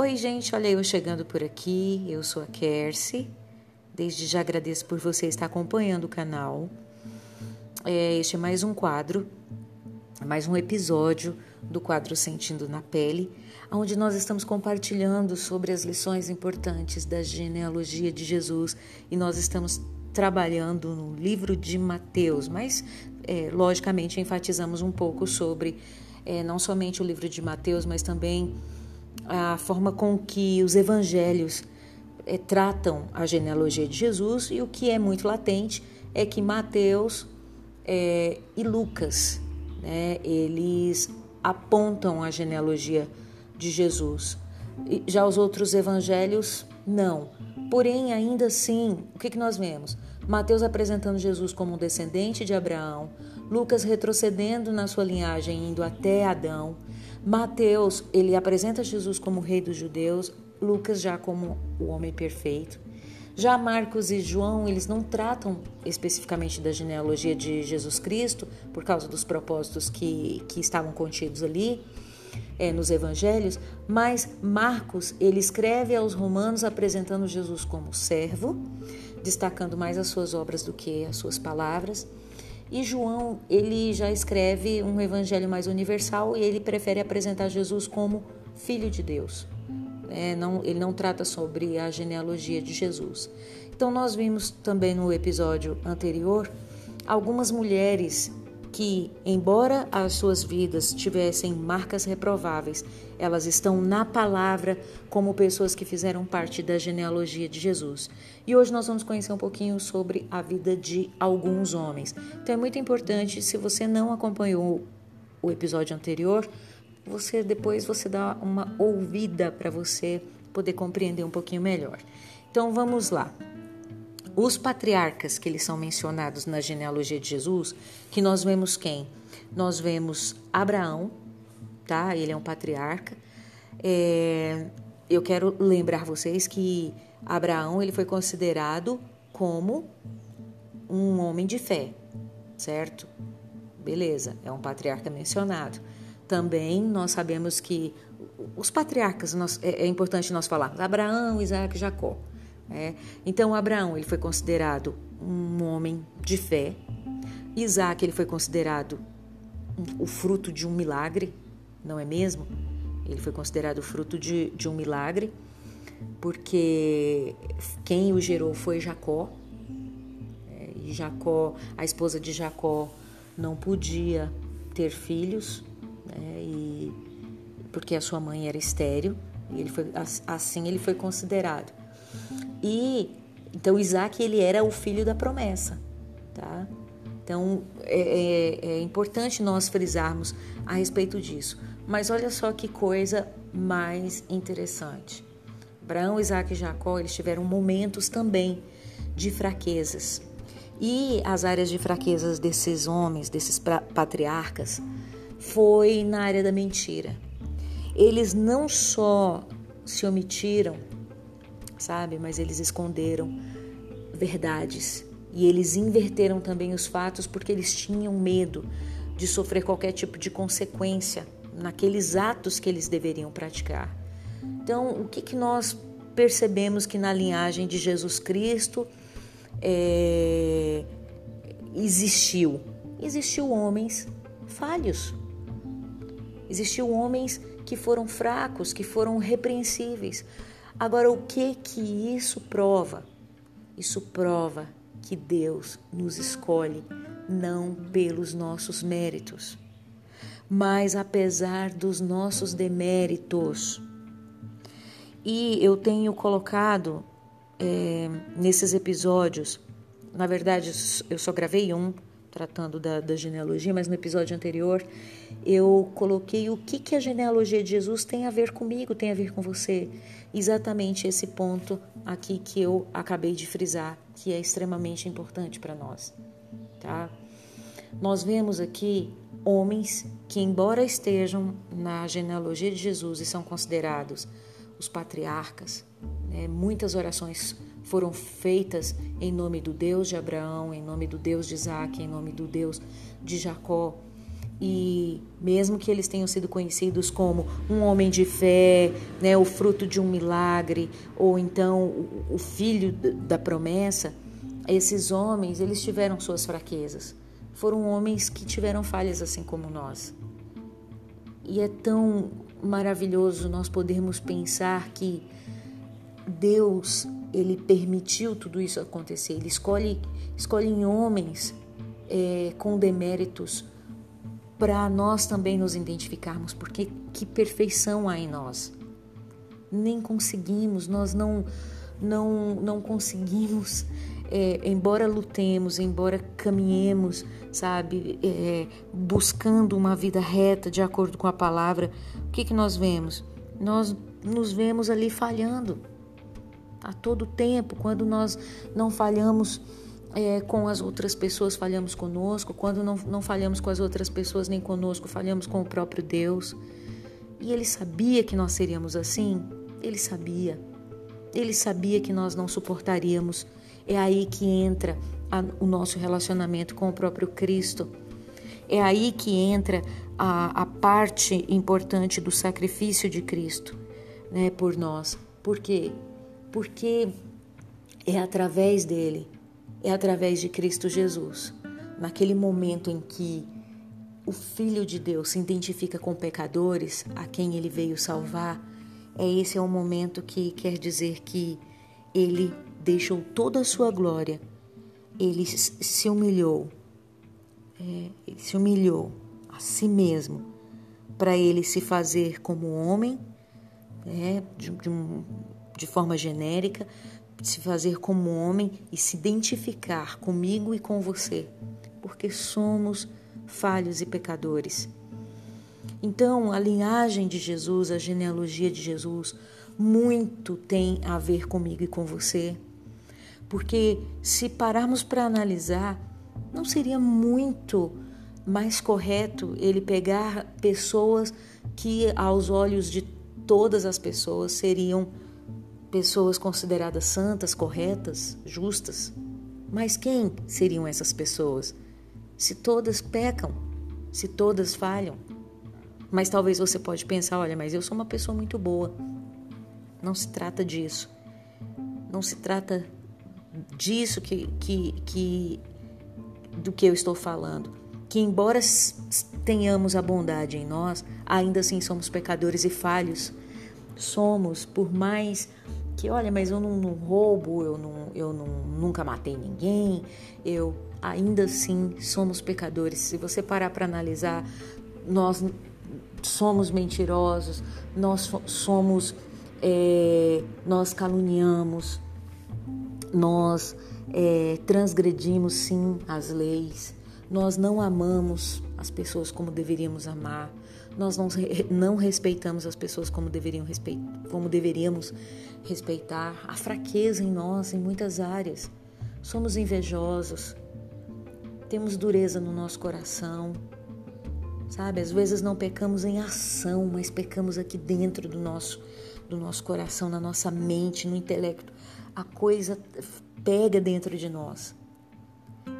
Oi, gente, olha eu chegando por aqui. Eu sou a Kersi. Desde já agradeço por você estar acompanhando o canal. É, este é mais um quadro, mais um episódio do quadro Sentindo na Pele, onde nós estamos compartilhando sobre as lições importantes da genealogia de Jesus e nós estamos trabalhando no livro de Mateus, mas é, logicamente enfatizamos um pouco sobre é, não somente o livro de Mateus, mas também a forma com que os evangelhos é, tratam a genealogia de Jesus e o que é muito latente é que Mateus é, e Lucas, né, eles apontam a genealogia de Jesus. Já os outros evangelhos, não. Porém, ainda assim, o que, que nós vemos? Mateus apresentando Jesus como um descendente de Abraão, Lucas retrocedendo na sua linhagem, indo até Adão, Mateus, ele apresenta Jesus como rei dos judeus, Lucas já como o homem perfeito. Já Marcos e João, eles não tratam especificamente da genealogia de Jesus Cristo, por causa dos propósitos que, que estavam contidos ali é, nos evangelhos, mas Marcos, ele escreve aos romanos apresentando Jesus como servo, destacando mais as suas obras do que as suas palavras. E João, ele já escreve um evangelho mais universal e ele prefere apresentar Jesus como filho de Deus. É, não, ele não trata sobre a genealogia de Jesus. Então, nós vimos também no episódio anterior algumas mulheres que, embora as suas vidas tivessem marcas reprováveis, elas estão na palavra como pessoas que fizeram parte da genealogia de Jesus. E hoje nós vamos conhecer um pouquinho sobre a vida de alguns homens. Então é muito importante, se você não acompanhou o episódio anterior, você depois você dá uma ouvida para você poder compreender um pouquinho melhor. Então vamos lá. Os patriarcas que eles são mencionados na genealogia de Jesus, que nós vemos quem? Nós vemos Abraão, tá? Ele é um patriarca. É, eu quero lembrar vocês que Abraão ele foi considerado como um homem de fé, certo? Beleza, é um patriarca mencionado. Também nós sabemos que os patriarcas, nós, é, é importante nós falarmos, Abraão, Isaac e Jacó. É. Então, Abraão ele foi considerado um homem de fé. Isaac ele foi considerado o fruto de um milagre, não é mesmo? Ele foi considerado fruto de, de um milagre, porque quem o gerou foi Jacó. É, e Jacó, a esposa de Jacó, não podia ter filhos, né, e, porque a sua mãe era estéril. E ele foi, assim ele foi considerado. E então Isaac ele era o filho da promessa, tá? Então é, é, é importante nós frisarmos a respeito disso. Mas olha só que coisa mais interessante. Abraão, Isaac e Jacó eles tiveram momentos também de fraquezas. E as áreas de fraquezas desses homens, desses patriarcas, foi na área da mentira. Eles não só se omitiram sabe? Mas eles esconderam verdades e eles inverteram também os fatos porque eles tinham medo de sofrer qualquer tipo de consequência naqueles atos que eles deveriam praticar. Então, o que, que nós percebemos que na linhagem de Jesus Cristo é, existiu? Existiu homens falhos, existiu homens que foram fracos, que foram repreensíveis, Agora, o que que isso prova? Isso prova que Deus nos escolhe não pelos nossos méritos, mas apesar dos nossos deméritos. E eu tenho colocado é, nesses episódios, na verdade, eu só gravei um tratando da, da, genealogia, mas no episódio anterior eu coloquei o que, que a genealogia de Jesus tem a ver comigo, tem a ver com você. Exatamente esse ponto aqui que eu acabei de frisar, que é extremamente importante para nós. Tá? Nós vemos aqui homens que, embora estejam na genealogia de Jesus e são considerados os patriarcas, né, muitas orações foram feitas em nome do Deus de Abraão, em nome do Deus de Isaac, em nome do Deus de Jacó. E mesmo que eles tenham sido conhecidos como um homem de fé, né, o fruto de um milagre, ou então o, filho da promessa, esses homens, eles tiveram suas fraquezas. Foram homens que tiveram falhas assim como nós. E é tão maravilhoso nós podermos pensar que Deus, ele permitiu tudo isso acontecer. Ele escolhe, escolhe em homens é, com deméritos para nós também nos identificarmos, porque que perfeição há em nós. Nem conseguimos, nós não não não conseguimos, é, embora lutemos, embora caminhemos, sabe, é, buscando uma vida reta de acordo com a palavra, o que que nós vemos? Nós nos vemos ali falhando a todo tempo, quando nós não falhamos é, com as outras pessoas, falhamos conosco. Quando não, não falhamos com as outras pessoas nem conosco, falhamos com o próprio Deus. E ele sabia que nós seríamos assim? Ele sabia. Ele sabia que nós não suportaríamos. É aí que entra a, o nosso relacionamento com o próprio Cristo. É aí que entra a, a parte importante do sacrifício de Cristo né, por nós. Por quê? Porque é através dele é através de Cristo Jesus. Naquele momento em que o Filho de Deus se identifica com pecadores, a quem ele veio salvar, é esse é o momento que quer dizer que ele deixou toda a sua glória, ele se humilhou, é, ele se humilhou a si mesmo para ele se fazer como homem, é, de, de, de forma genérica, se fazer como homem e se identificar comigo e com você, porque somos falhos e pecadores. Então, a linhagem de Jesus, a genealogia de Jesus, muito tem a ver comigo e com você. Porque se pararmos para analisar, não seria muito mais correto ele pegar pessoas que, aos olhos de todas as pessoas, seriam pessoas consideradas santas, corretas, justas. Mas quem seriam essas pessoas? Se todas pecam, se todas falham. Mas talvez você pode pensar, olha, mas eu sou uma pessoa muito boa. Não se trata disso. Não se trata disso que, que, que do que eu estou falando. Que embora tenhamos a bondade em nós, ainda assim somos pecadores e falhos. Somos, por mais que olha, mas eu não, não roubo, eu, não, eu não, nunca matei ninguém, eu ainda assim somos pecadores. Se você parar para analisar, nós somos mentirosos, nós somos, é, nós caluniamos, nós é, transgredimos sim as leis, nós não amamos as pessoas como deveríamos amar, nós não, não respeitamos as pessoas como, deveriam respeit, como deveríamos respeitar, a fraqueza em nós em muitas áreas. Somos invejosos, temos dureza no nosso coração, sabe? Às vezes não pecamos em ação, mas pecamos aqui dentro do nosso, do nosso coração, na nossa mente, no intelecto. A coisa pega dentro de nós.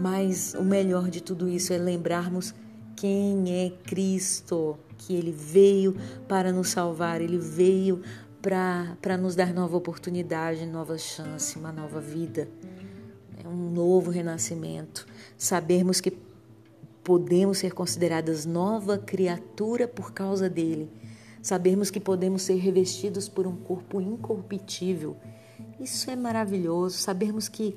Mas o melhor de tudo isso é lembrarmos quem é Cristo que ele veio para nos salvar, ele veio para nos dar nova oportunidade, nova chance, uma nova vida, é um novo renascimento. Sabermos que podemos ser consideradas nova criatura por causa dele. Sabermos que podemos ser revestidos por um corpo incorruptível. Isso é maravilhoso. Sabermos que,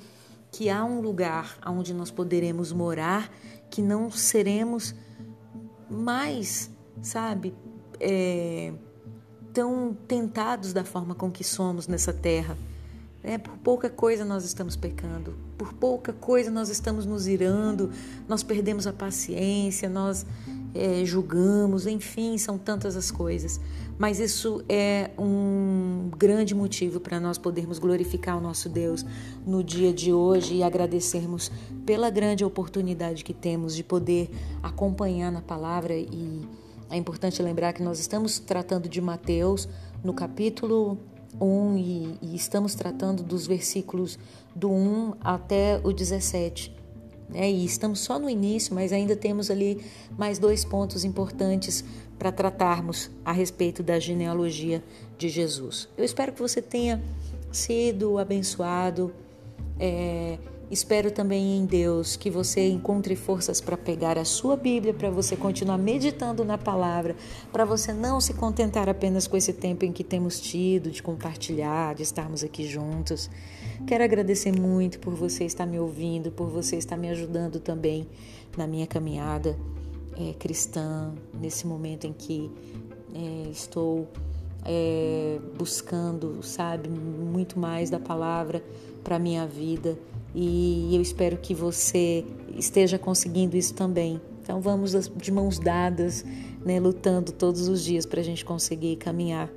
que há um lugar onde nós poderemos morar, que não seremos mais sabe, é, tão tentados da forma com que somos nessa terra. É, por pouca coisa nós estamos pecando, por pouca coisa nós estamos nos irando, nós perdemos a paciência, nós é, julgamos, enfim, são tantas as coisas. Mas isso é um grande motivo para nós podermos glorificar o nosso Deus no dia de hoje e agradecermos pela grande oportunidade que temos de poder acompanhar na palavra e é importante lembrar que nós estamos tratando de Mateus no capítulo 1 e, e estamos tratando dos versículos do 1 até o 17. Né? E estamos só no início, mas ainda temos ali mais dois pontos importantes para tratarmos a respeito da genealogia de Jesus. Eu espero que você tenha sido abençoado. É, Espero também em Deus que você encontre forças para pegar a sua Bíblia, para você continuar meditando na palavra, para você não se contentar apenas com esse tempo em que temos tido de compartilhar, de estarmos aqui juntos. Quero agradecer muito por você estar me ouvindo, por você estar me ajudando também na minha caminhada é, cristã, nesse momento em que é, estou é, buscando, sabe, muito mais da palavra para minha vida e eu espero que você esteja conseguindo isso também. Então vamos de mãos dadas, né, lutando todos os dias para a gente conseguir caminhar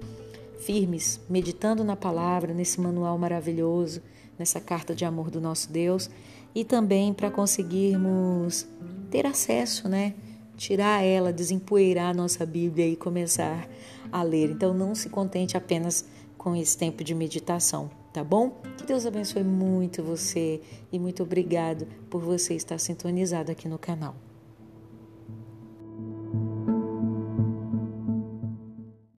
firmes, meditando na palavra, nesse manual maravilhoso, nessa carta de amor do nosso Deus e também para conseguirmos ter acesso, né? Tirar ela, desempoeirar a nossa Bíblia e começar a ler. Então não se contente apenas com esse tempo de meditação tá bom? Que Deus abençoe muito você e muito obrigado por você estar sintonizado aqui no canal.